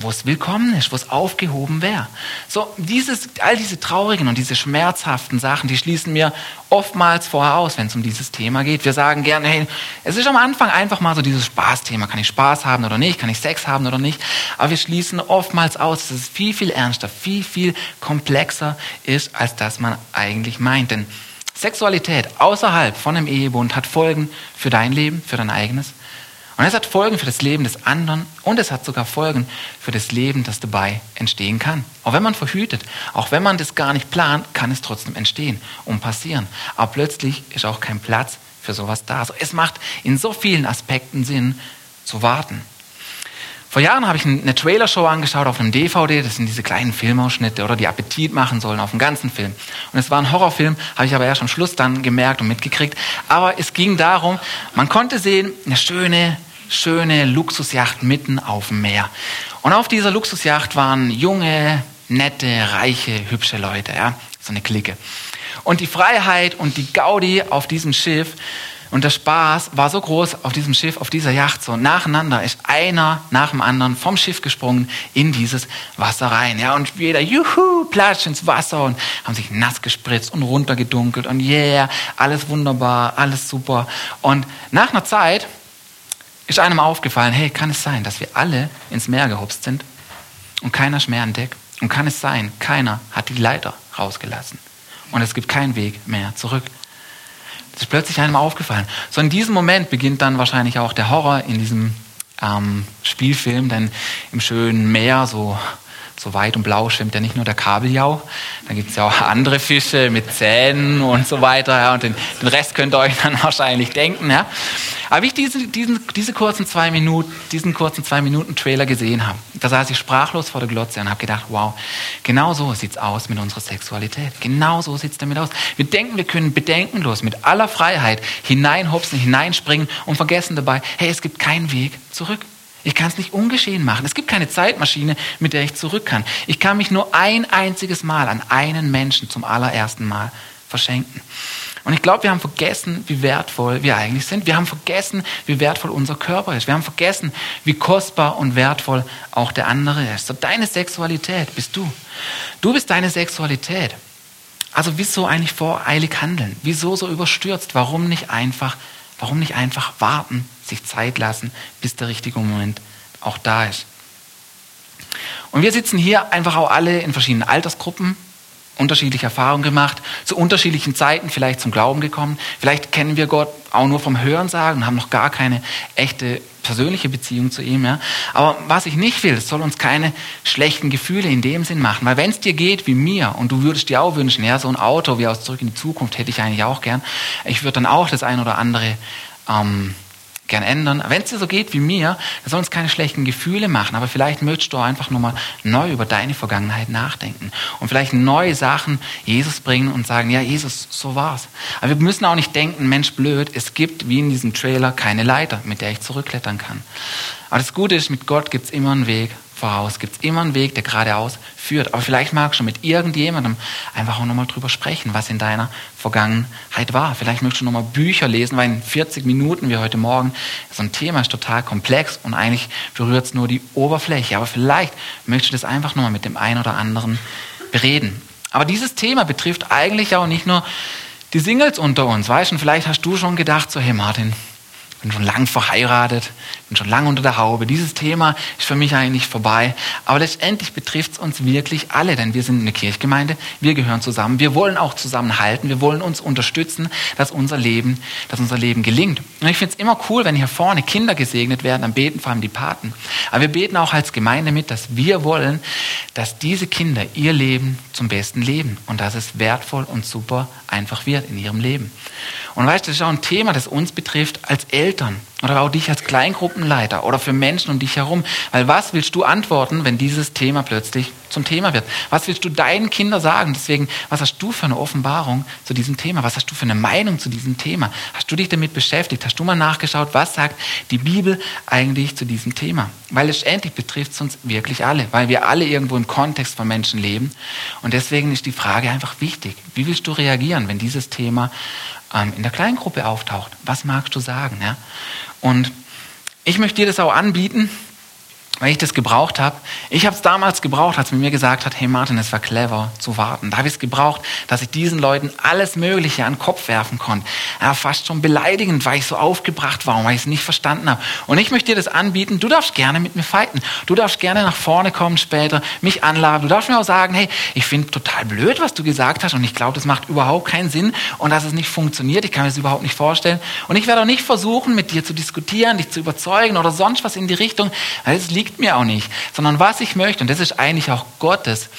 wo es willkommen ist, wo es aufgehoben wäre. So, dieses, all diese traurigen und diese schmerzhaften Sachen, die schließen mir oftmals vorher aus, wenn es um dieses Thema geht. Wir sagen gerne, hey, es ist am Anfang einfach mal so dieses Spaßthema. Kann ich Spaß haben oder nicht? Kann ich Sex haben oder nicht? Aber wir schließen oftmals aus, dass es viel, viel ernster, viel, viel komplexer ist, als das man eigentlich meint. Denn Sexualität außerhalb von einem Ehebund hat Folgen für dein Leben, für dein eigenes und es hat Folgen für das Leben des anderen und es hat sogar Folgen für das Leben, das dabei entstehen kann. Auch wenn man verhütet, auch wenn man das gar nicht plant, kann es trotzdem entstehen und passieren. Aber plötzlich ist auch kein Platz für sowas da. Also es macht in so vielen Aspekten Sinn zu warten. Vor Jahren habe ich eine Trailer-Show angeschaut auf einem DVD, das sind diese kleinen Filmausschnitte oder die Appetit machen sollen auf dem ganzen Film. Und es war ein Horrorfilm, habe ich aber erst am Schluss dann gemerkt und mitgekriegt. Aber es ging darum, man konnte sehen, eine schöne, schöne Luxusjacht mitten auf dem Meer. Und auf dieser Luxusjacht waren junge, nette, reiche, hübsche Leute, ja, so eine Clique. Und die Freiheit und die Gaudi auf diesem Schiff und der Spaß war so groß auf diesem Schiff, auf dieser Yacht, so nacheinander ist einer nach dem anderen vom Schiff gesprungen in dieses Wasser rein. Ja, und jeder, juhu, platscht ins Wasser und haben sich nass gespritzt und runtergedunkelt und yeah, alles wunderbar, alles super. Und nach einer Zeit ist einem aufgefallen, hey, kann es sein, dass wir alle ins Meer gehopst sind und keiner ist mehr an Deck? Und kann es sein, keiner hat die Leiter rausgelassen und es gibt keinen Weg mehr zurück? Das ist plötzlich einem aufgefallen. So in diesem Moment beginnt dann wahrscheinlich auch der Horror in diesem ähm, Spielfilm, denn im schönen Meer, so, so weit und blau, schwimmt ja nicht nur der Kabeljau, da gibt es ja auch andere Fische mit Zähnen und so weiter. Ja, und den, den Rest könnt ihr euch dann wahrscheinlich denken. Ja. Aber wie ich diesen, diesen, diese kurzen zwei Minuten, diesen kurzen zwei Minuten Trailer gesehen habe, da saß ich sprachlos vor der Glotze und habe gedacht, wow, genau so sieht's aus mit unserer Sexualität. Genau so sieht's damit aus. Wir denken, wir können bedenkenlos mit aller Freiheit hineinhopsen, hineinspringen und vergessen dabei, hey, es gibt keinen Weg zurück. Ich kann es nicht ungeschehen machen. Es gibt keine Zeitmaschine, mit der ich zurück kann. Ich kann mich nur ein einziges Mal an einen Menschen zum allerersten Mal verschenken. Und ich glaube, wir haben vergessen, wie wertvoll wir eigentlich sind. Wir haben vergessen, wie wertvoll unser Körper ist. Wir haben vergessen, wie kostbar und wertvoll auch der andere ist. So deine Sexualität bist du. Du bist deine Sexualität. Also wieso eigentlich voreilig handeln? Wieso so überstürzt? Warum nicht einfach, warum nicht einfach warten, sich Zeit lassen, bis der richtige Moment auch da ist? Und wir sitzen hier einfach auch alle in verschiedenen Altersgruppen, unterschiedliche Erfahrungen gemacht, zu unterschiedlichen Zeiten vielleicht zum Glauben gekommen. Vielleicht kennen wir Gott auch nur vom Hörensagen und haben noch gar keine echte persönliche Beziehung zu ihm. Ja. Aber was ich nicht will, soll uns keine schlechten Gefühle in dem Sinn machen. Weil wenn es dir geht wie mir und du würdest dir auch wünschen, ja, so ein Auto wie aus Zurück in die Zukunft hätte ich eigentlich auch gern. Ich würde dann auch das ein oder andere ähm, gern ändern. Wenn es dir so geht wie mir, dann soll uns keine schlechten Gefühle machen, aber vielleicht möchtest du einfach nochmal neu über deine Vergangenheit nachdenken und vielleicht neue Sachen Jesus bringen und sagen, ja Jesus, so war's. Aber wir müssen auch nicht denken, Mensch blöd, es gibt wie in diesem Trailer keine Leiter, mit der ich zurückklettern kann. Aber das Gute ist, mit Gott gibt es immer einen Weg voraus. Gibt es immer einen Weg, der geradeaus führt. Aber vielleicht magst du mit irgendjemandem einfach auch nochmal drüber sprechen, was in deiner Vergangenheit war. Vielleicht möchtest du nochmal Bücher lesen, weil in 40 Minuten wie heute Morgen so ein Thema ist total komplex und eigentlich berührt es nur die Oberfläche. Aber vielleicht möchtest du das einfach nochmal mit dem einen oder anderen bereden. Aber dieses Thema betrifft eigentlich auch nicht nur die Singles unter uns. Weißt du, vielleicht hast du schon gedacht, so, hey Martin, bin schon lang verheiratet, bin schon lange unter der Haube. Dieses Thema ist für mich eigentlich vorbei. Aber letztendlich betrifft es uns wirklich alle, denn wir sind eine Kirchgemeinde, wir gehören zusammen, wir wollen auch zusammenhalten, wir wollen uns unterstützen, dass unser Leben, dass unser Leben gelingt. Und ich finde es immer cool, wenn hier vorne Kinder gesegnet werden, dann beten vor allem die Paten. Aber wir beten auch als Gemeinde mit, dass wir wollen, dass diese Kinder ihr Leben zum besten leben und dass es wertvoll und super einfach wird in ihrem Leben. Und weißt du, das ist auch ein Thema, das uns betrifft als Eltern oder auch dich als Kleingruppenleiter oder für Menschen um dich herum. Weil was willst du antworten, wenn dieses Thema plötzlich zum Thema wird? Was willst du deinen Kindern sagen? Deswegen, was hast du für eine Offenbarung zu diesem Thema? Was hast du für eine Meinung zu diesem Thema? Hast du dich damit beschäftigt? Hast du mal nachgeschaut, was sagt die Bibel eigentlich zu diesem Thema? Weil letztendlich betrifft es uns wirklich alle, weil wir alle irgendwo im Kontext von Menschen leben. Und deswegen ist die Frage einfach wichtig. Wie willst du reagieren, wenn dieses Thema ähm, in der Kleingruppe auftaucht. Was magst du sagen? Ja? Und ich möchte dir das auch anbieten, weil ich das gebraucht habe. Ich habe es damals gebraucht, als man mir gesagt hat, hey Martin, es war clever zu warten. Da habe ich es gebraucht, dass ich diesen Leuten alles Mögliche an den Kopf werfen konnte. Ja, fast schon beleidigend, weil ich so aufgebracht war und weil ich es nicht verstanden habe. Und ich möchte dir das anbieten, du darfst gerne mit mir fighten. Du darfst gerne nach vorne kommen später, mich anladen. Du darfst mir auch sagen, hey, ich finde total blöd, was du gesagt hast und ich glaube, das macht überhaupt keinen Sinn und dass es nicht funktioniert. Ich kann mir das überhaupt nicht vorstellen. Und ich werde auch nicht versuchen, mit dir zu diskutieren, dich zu überzeugen oder sonst was in die Richtung, weil es liegt liegt mir auch nicht, sondern was ich möchte, und das ist eigentlich auch Gottes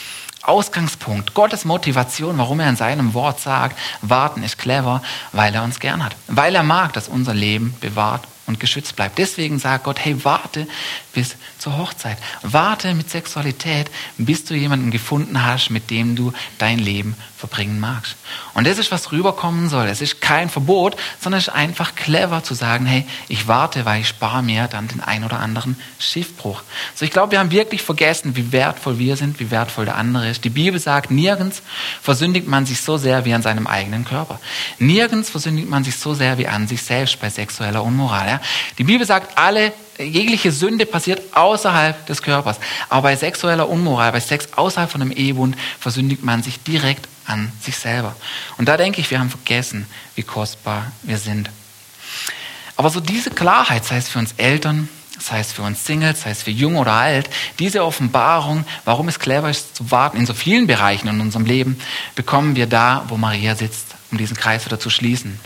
Ausgangspunkt, Gottes Motivation, warum er in seinem Wort sagt, warten ist clever, weil er uns gern hat, weil er mag, dass unser Leben bewahrt und geschützt bleibt. Deswegen sagt Gott, hey, warte bis zur Hochzeit. Warte mit Sexualität, bis du jemanden gefunden hast, mit dem du dein Leben verbringen magst. Und das ist, was rüberkommen soll. Es ist kein Verbot, sondern es ist einfach clever zu sagen, hey, ich warte, weil ich spare mir dann den ein oder anderen Schiffbruch. So, ich glaube, wir haben wirklich vergessen, wie wertvoll wir sind, wie wertvoll der andere ist. Die Bibel sagt, nirgends versündigt man sich so sehr wie an seinem eigenen Körper. Nirgends versündigt man sich so sehr wie an sich selbst bei sexueller Unmoral. Ja? Die Bibel sagt, alle jegliche Sünde passiert außerhalb des Körpers. Aber bei sexueller Unmoral, bei Sex außerhalb von einem Ehebund, versündigt man sich direkt an sich selber. Und da denke ich, wir haben vergessen, wie kostbar wir sind. Aber so diese Klarheit, sei es für uns Eltern, sei es für uns Singles, sei es für jung oder alt, diese Offenbarung, warum es clever ist zu warten in so vielen Bereichen in unserem Leben, bekommen wir da, wo Maria sitzt, um diesen Kreis wieder zu schließen.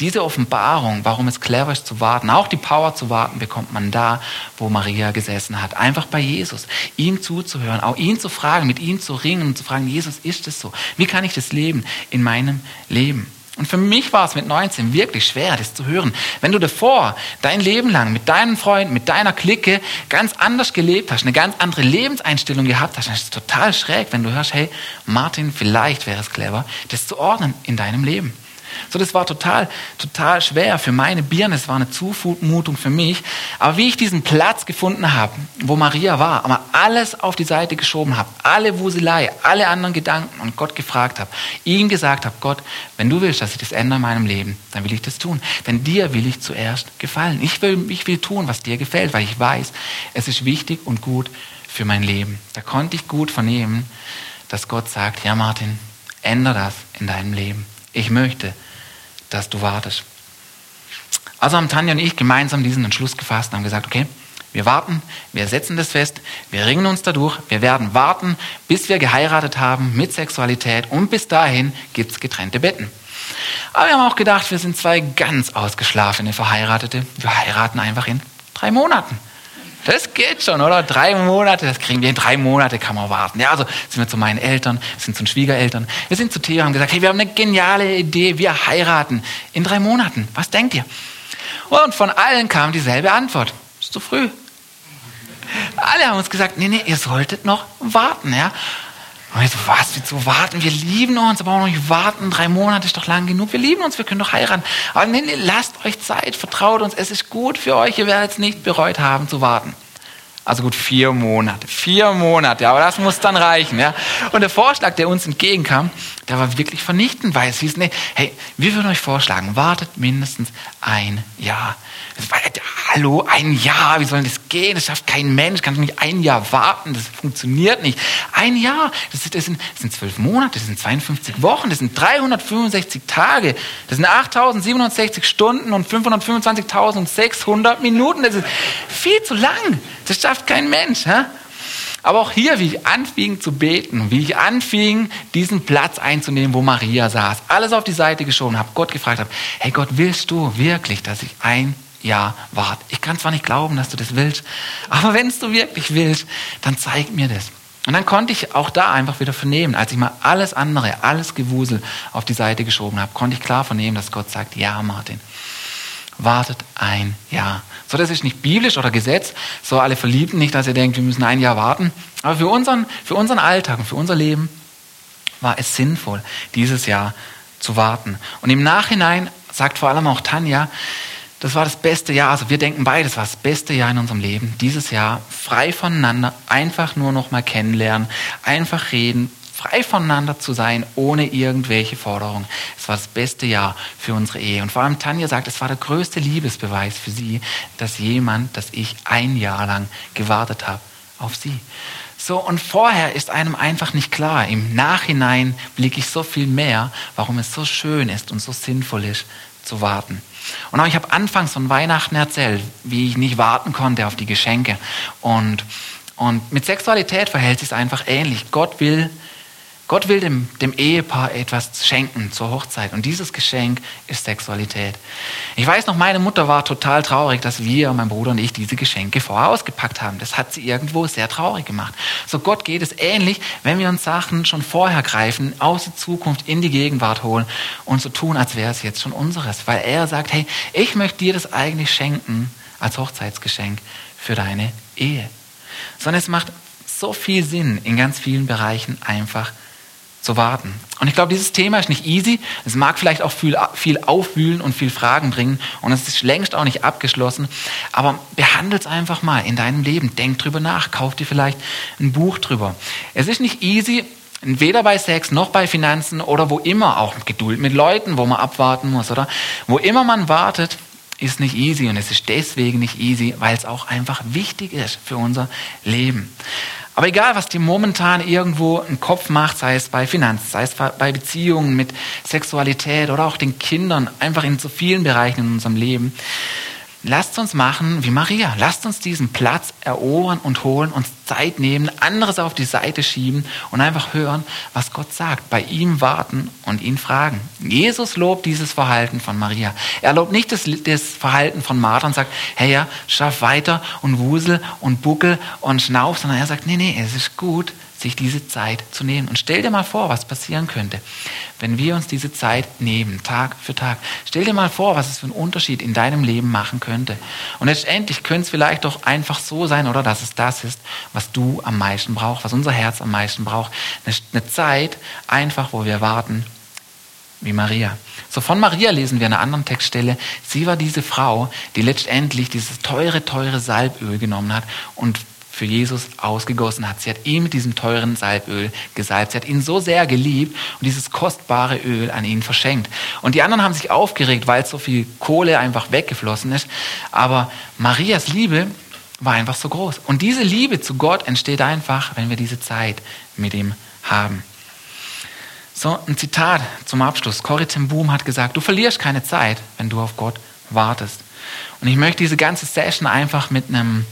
Diese Offenbarung, warum es clever ist zu warten, auch die Power zu warten, bekommt man da, wo Maria gesessen hat. Einfach bei Jesus. Ihm zuzuhören, auch ihn zu fragen, mit ihm zu ringen und zu fragen, Jesus, ist es so? Wie kann ich das leben in meinem Leben? Und für mich war es mit 19 wirklich schwer, das zu hören. Wenn du davor dein Leben lang mit deinen Freunden, mit deiner Clique ganz anders gelebt hast, eine ganz andere Lebenseinstellung gehabt hast, dann ist es total schräg, wenn du hörst, hey, Martin, vielleicht wäre es clever, das zu ordnen in deinem Leben. So, das war total, total schwer für meine Birne. Es war eine Zumutung für mich. Aber wie ich diesen Platz gefunden habe, wo Maria war, aber alles auf die Seite geschoben habe, alle Wuselei, alle anderen Gedanken und Gott gefragt habe, ihm gesagt habe, Gott, wenn du willst, dass ich das ändere in meinem Leben, dann will ich das tun. Denn dir will ich zuerst gefallen. Ich will, ich will tun, was dir gefällt, weil ich weiß, es ist wichtig und gut für mein Leben. Da konnte ich gut vernehmen, dass Gott sagt, ja Martin, ändere das in deinem Leben. Ich möchte, dass du wartest. Also haben Tanja und ich gemeinsam diesen Entschluss gefasst und haben gesagt, okay, wir warten, wir setzen das fest, wir ringen uns dadurch, wir werden warten, bis wir geheiratet haben mit Sexualität und bis dahin gibt es getrennte Betten. Aber wir haben auch gedacht, wir sind zwei ganz ausgeschlafene Verheiratete. Wir heiraten einfach in drei Monaten. Das geht schon, oder? Drei Monate, das kriegen wir in drei Monate, kann man warten. Ja, also sind wir zu meinen Eltern, sind zu den Schwiegereltern. Wir sind zu Theo, haben gesagt, hey, wir haben eine geniale Idee, wir heiraten in drei Monaten. Was denkt ihr? Und von allen kam dieselbe Antwort. Ist zu früh. Alle haben uns gesagt, nee, nee, ihr solltet noch warten, ja. Und ich so, was, wieso warten? Wir lieben uns, aber auch nicht warten. Drei Monate ist doch lang genug. Wir lieben uns, wir können doch heiraten. Aber nee, nee, lasst euch Zeit, vertraut uns. Es ist gut für euch. Ihr werdet es nicht bereut haben zu warten. Also gut, vier Monate. Vier Monate, aber das muss dann reichen. Ja? Und der Vorschlag, der uns entgegenkam, der war wirklich vernichtend, weil es hieß, nee, hey, wir würden euch vorschlagen, wartet mindestens ein Jahr. Hallo, ein Jahr, wie soll das gehen? Das schafft kein Mensch, kann nicht ein Jahr warten, das funktioniert nicht. Ein Jahr, das sind, das sind, das sind zwölf Monate, das sind 52 Wochen, das sind 365 Tage, das sind 8067 Stunden und 525.600 Minuten, das ist viel zu lang. Das schafft kein Mensch. Ja? Aber auch hier, wie ich anfing zu beten, wie ich anfing, diesen Platz einzunehmen, wo Maria saß, alles auf die Seite geschoben habe, Gott gefragt habe, hey Gott, willst du wirklich, dass ich ein Jahr warte? Ich kann zwar nicht glauben, dass du das willst, aber wenn du wirklich willst, dann zeig mir das. Und dann konnte ich auch da einfach wieder vernehmen, als ich mal alles andere, alles Gewusel auf die Seite geschoben habe, konnte ich klar vernehmen, dass Gott sagt, ja Martin, wartet ein Jahr. So, das ist nicht biblisch oder Gesetz, so alle Verliebten nicht, dass ihr denkt, wir müssen ein Jahr warten. Aber für unseren, für unseren Alltag und für unser Leben war es sinnvoll, dieses Jahr zu warten. Und im Nachhinein sagt vor allem auch Tanja, das war das beste Jahr, also wir denken beide, das war das beste Jahr in unserem Leben, dieses Jahr frei voneinander, einfach nur noch mal kennenlernen, einfach reden, frei voneinander zu sein, ohne irgendwelche Forderungen. Es war das beste Jahr für unsere Ehe. Und vor allem Tanja sagt, es war der größte Liebesbeweis für sie, dass jemand, dass ich ein Jahr lang gewartet habe auf sie. So, und vorher ist einem einfach nicht klar. Im Nachhinein blicke ich so viel mehr, warum es so schön ist und so sinnvoll ist, zu warten. Und auch ich habe anfangs von Weihnachten erzählt, wie ich nicht warten konnte auf die Geschenke. Und, und mit Sexualität verhält sich es einfach ähnlich. Gott will, Gott will dem, dem Ehepaar etwas schenken zur Hochzeit und dieses Geschenk ist Sexualität. Ich weiß noch, meine Mutter war total traurig, dass wir, mein Bruder und ich, diese Geschenke vorher ausgepackt haben. Das hat sie irgendwo sehr traurig gemacht. So Gott geht es ähnlich, wenn wir uns Sachen schon vorher greifen, aus der Zukunft in die Gegenwart holen und so tun, als wäre es jetzt schon unseres. Weil er sagt, hey, ich möchte dir das eigentlich schenken als Hochzeitsgeschenk für deine Ehe. Sondern es macht so viel Sinn, in ganz vielen Bereichen einfach zu warten. Und ich glaube, dieses Thema ist nicht easy. Es mag vielleicht auch viel, viel aufwühlen und viel Fragen bringen. Und es ist längst auch nicht abgeschlossen. Aber behandle es einfach mal in deinem Leben. Denk drüber nach. Kauf dir vielleicht ein Buch drüber. Es ist nicht easy, weder bei Sex noch bei Finanzen oder wo immer, auch Geduld mit Leuten, wo man abwarten muss, oder? Wo immer man wartet, ist nicht easy. Und es ist deswegen nicht easy, weil es auch einfach wichtig ist für unser Leben. Aber egal, was dir momentan irgendwo im Kopf macht, sei es bei Finanzen, sei es bei Beziehungen mit Sexualität oder auch den Kindern, einfach in so vielen Bereichen in unserem Leben, Lasst uns machen wie Maria. Lasst uns diesen Platz erobern und holen, uns Zeit nehmen, anderes auf die Seite schieben und einfach hören, was Gott sagt. Bei ihm warten und ihn fragen. Jesus lobt dieses Verhalten von Maria. Er lobt nicht das, das Verhalten von Martha und sagt, hey ja, schaff weiter und wusel und buckel und schnauf, sondern er sagt, nee, nee, es ist gut, sich diese Zeit zu nehmen. Und stell dir mal vor, was passieren könnte, wenn wir uns diese Zeit nehmen, Tag für Tag. Stell dir mal vor, was es für einen Unterschied in deinem Leben machen könnte. Und letztendlich könnte es vielleicht doch einfach so sein, oder dass es das ist, was du am meisten brauchst, was unser Herz am meisten braucht. Eine Zeit einfach, wo wir warten, wie Maria. So von Maria lesen wir in einer anderen Textstelle, sie war diese Frau, die letztendlich dieses teure, teure Salböl genommen hat und für Jesus ausgegossen hat. Sie hat ihn mit diesem teuren Salböl gesalbt. Sie hat ihn so sehr geliebt und dieses kostbare Öl an ihn verschenkt. Und die anderen haben sich aufgeregt, weil so viel Kohle einfach weggeflossen ist. Aber Marias Liebe war einfach so groß. Und diese Liebe zu Gott entsteht einfach, wenn wir diese Zeit mit ihm haben. So, ein Zitat zum Abschluss. Corrie ten Boom hat gesagt, du verlierst keine Zeit, wenn du auf Gott wartest. Und ich möchte diese ganze Session einfach mit einem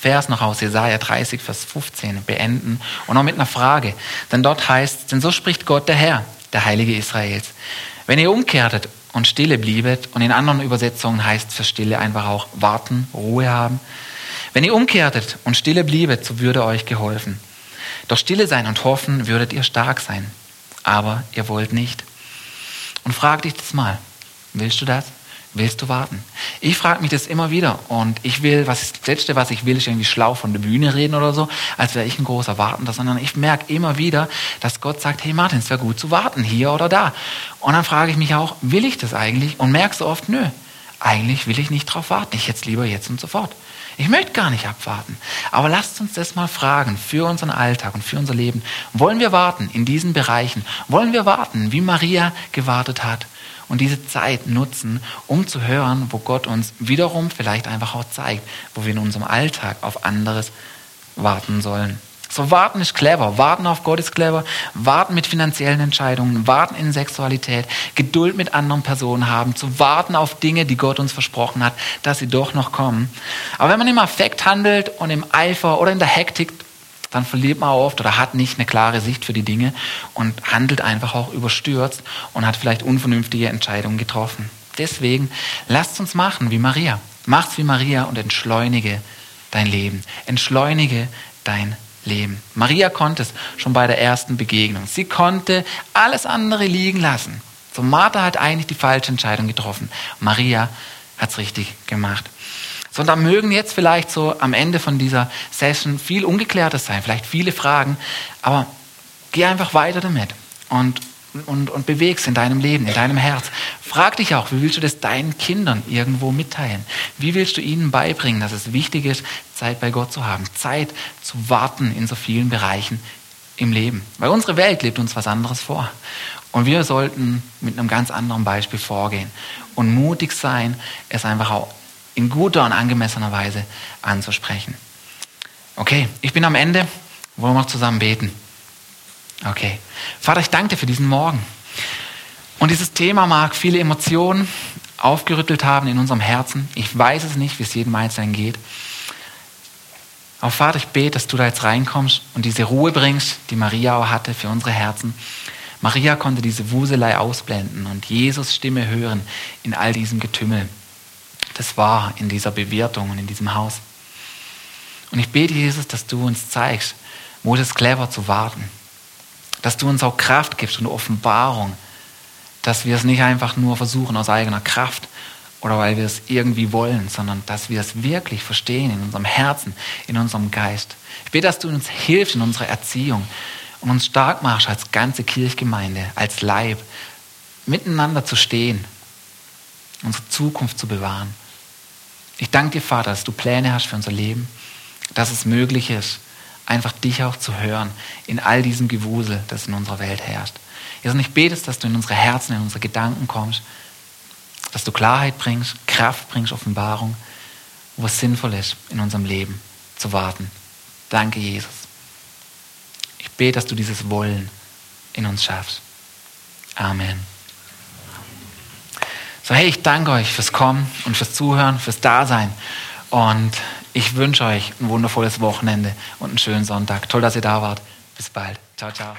Vers noch aus Jesaja 30, Vers 15 beenden und noch mit einer Frage. Denn dort heißt, denn so spricht Gott der Herr, der Heilige Israels. Wenn ihr umkehrtet und stille bliebet, und in anderen Übersetzungen heißt für Stille einfach auch warten, Ruhe haben. Wenn ihr umkehrtet und stille bliebet, so würde euch geholfen. Doch stille sein und hoffen, würdet ihr stark sein. Aber ihr wollt nicht. Und frag dich das mal, willst du das? Willst du warten? Ich frage mich das immer wieder und ich will, was das Letzte, was ich will, ist irgendwie schlau von der Bühne reden oder so, als wäre ich ein großer Wartender, sondern ich merke immer wieder, dass Gott sagt, hey Martin, es wäre gut zu warten, hier oder da. Und dann frage ich mich auch, will ich das eigentlich? Und merke so oft, nö, eigentlich will ich nicht drauf warten, ich jetzt lieber jetzt und sofort. Ich möchte gar nicht abwarten. Aber lasst uns das mal fragen für unseren Alltag und für unser Leben. Wollen wir warten in diesen Bereichen? Wollen wir warten, wie Maria gewartet hat? Und diese Zeit nutzen, um zu hören, wo Gott uns wiederum vielleicht einfach auch zeigt, wo wir in unserem Alltag auf anderes warten sollen. So warten ist clever, warten auf Gott ist clever, warten mit finanziellen Entscheidungen, warten in Sexualität, Geduld mit anderen Personen haben, zu warten auf Dinge, die Gott uns versprochen hat, dass sie doch noch kommen. Aber wenn man im Affekt handelt und im Eifer oder in der Hektik dann verliert man oft oder hat nicht eine klare Sicht für die Dinge und handelt einfach auch überstürzt und hat vielleicht unvernünftige Entscheidungen getroffen. Deswegen lasst uns machen wie Maria. Macht's wie Maria und entschleunige dein Leben. Entschleunige dein Leben. Maria konnte es schon bei der ersten Begegnung. Sie konnte alles andere liegen lassen. So Martha hat eigentlich die falsche Entscheidung getroffen. Maria hat es richtig gemacht. Sondern mögen jetzt vielleicht so am Ende von dieser Session viel Ungeklärtes sein, vielleicht viele Fragen, aber geh einfach weiter damit und, und, und bewegst in deinem Leben, in deinem Herz. Frag dich auch, wie willst du das deinen Kindern irgendwo mitteilen? Wie willst du ihnen beibringen, dass es wichtig ist, Zeit bei Gott zu haben, Zeit zu warten in so vielen Bereichen im Leben? Weil unsere Welt lebt uns was anderes vor. Und wir sollten mit einem ganz anderen Beispiel vorgehen und mutig sein, es einfach auch in guter und angemessener Weise anzusprechen. Okay, ich bin am Ende. Wollen wir noch zusammen beten? Okay. Vater, ich danke dir für diesen Morgen. Und dieses Thema mag viele Emotionen aufgerüttelt haben in unserem Herzen. Ich weiß es nicht, wie es jedem Einzelnen geht. Aber Vater, ich bete, dass du da jetzt reinkommst und diese Ruhe bringst, die Maria auch hatte für unsere Herzen. Maria konnte diese Wuselei ausblenden und Jesus Stimme hören in all diesem Getümmel. Das war in dieser Bewirtung und in diesem Haus. Und ich bete, Jesus, dass du uns zeigst, wo es clever zu warten. Dass du uns auch Kraft gibst und Offenbarung, dass wir es nicht einfach nur versuchen aus eigener Kraft oder weil wir es irgendwie wollen, sondern dass wir es wirklich verstehen in unserem Herzen, in unserem Geist. Ich bete, dass du uns hilfst in unserer Erziehung und uns stark machst als ganze Kirchgemeinde, als Leib, miteinander zu stehen, unsere Zukunft zu bewahren. Ich danke dir, Vater, dass du Pläne hast für unser Leben, dass es möglich ist, einfach dich auch zu hören in all diesem Gewusel, das in unserer Welt herrscht. Jesus, und ich bete, dass du in unsere Herzen, in unsere Gedanken kommst, dass du Klarheit bringst, Kraft bringst, Offenbarung, wo es sinnvoll ist, in unserem Leben zu warten. Danke, Jesus. Ich bete, dass du dieses Wollen in uns schaffst. Amen. So, hey, ich danke euch fürs Kommen und fürs Zuhören, fürs Dasein. Und ich wünsche euch ein wundervolles Wochenende und einen schönen Sonntag. Toll, dass ihr da wart. Bis bald. Ciao, ciao.